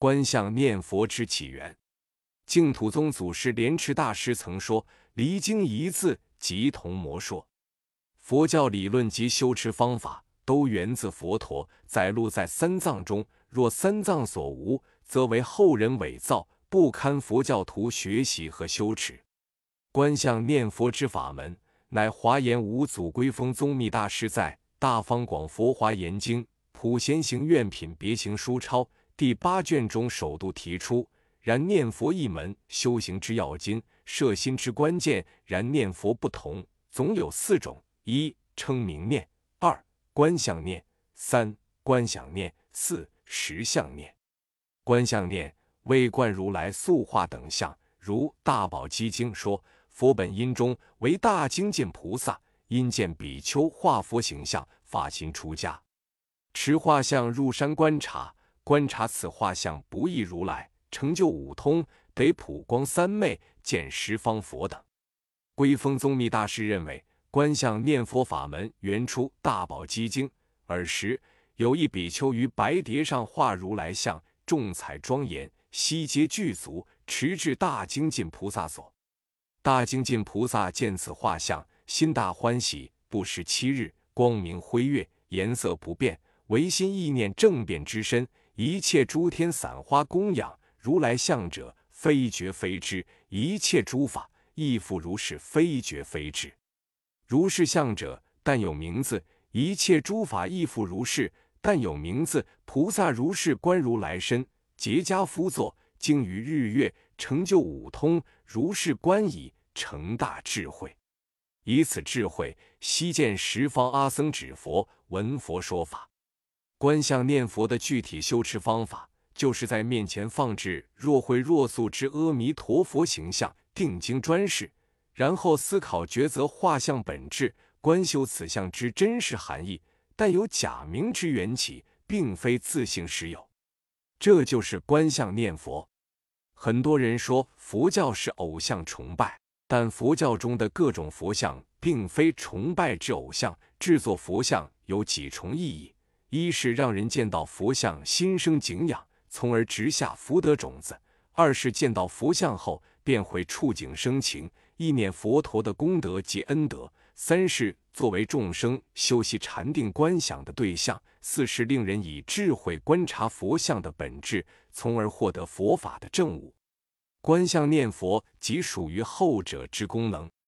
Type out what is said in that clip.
观相念佛之起源，净土宗祖师莲池大师曾说：“离经一字，即同魔说。”佛教理论及修持方法都源自佛陀，载录在三藏中。若三藏所无，则为后人伪造，不堪佛教徒学习和修持。观相念佛之法门，乃华严五祖归峰宗密大师在《大方广佛华严经普贤行愿品别行书钞》。第八卷中首度提出，然念佛一门修行之要经，摄心之关键。然念佛不同，总有四种：一称名念，二观相念，三观想念，四实相念。观相念为观如来塑化等相，如《大宝积经》说，佛本因中为大精进菩萨，因见比丘化佛形象，发心出家，持画像入山观察。观察此画像不异如来，成就五通，得普光三昧，见十方佛等。归峰宗密大师认为，观相念佛法门原出《大宝积经》，尔时有一比丘于白蝶上画如来像，众彩庄严，悉皆具足，持至大精进菩萨所。大精进菩萨见此画像，心大欢喜，不时七日，光明辉月，颜色不变，唯心意念正变之身。一切诸天散花供养如来像者，非觉非知；一切诸法亦复如是，非觉非知。如是相者，但有名字；一切诸法亦复如是，但有名字。菩萨如是观如来身，结跏趺坐，经于日月，成就五通。如是观已，成大智慧。以此智慧，悉见十方阿僧指佛，闻佛说法。观相念佛的具体修持方法，就是在面前放置若慧若素之阿弥陀佛形象，定睛专视，然后思考抉择画像本质，观修此像之真实含义。但有假名之缘起，并非自性实有。这就是观相念佛。很多人说佛教是偶像崇拜，但佛教中的各种佛像，并非崇拜之偶像。制作佛像有几重意义。一是让人见到佛像心生敬仰，从而植下福德种子；二是见到佛像后便会触景生情，意念佛陀的功德及恩德；三是作为众生修习禅定观想的对象；四是令人以智慧观察佛像的本质，从而获得佛法的正悟。观相念佛即属于后者之功能。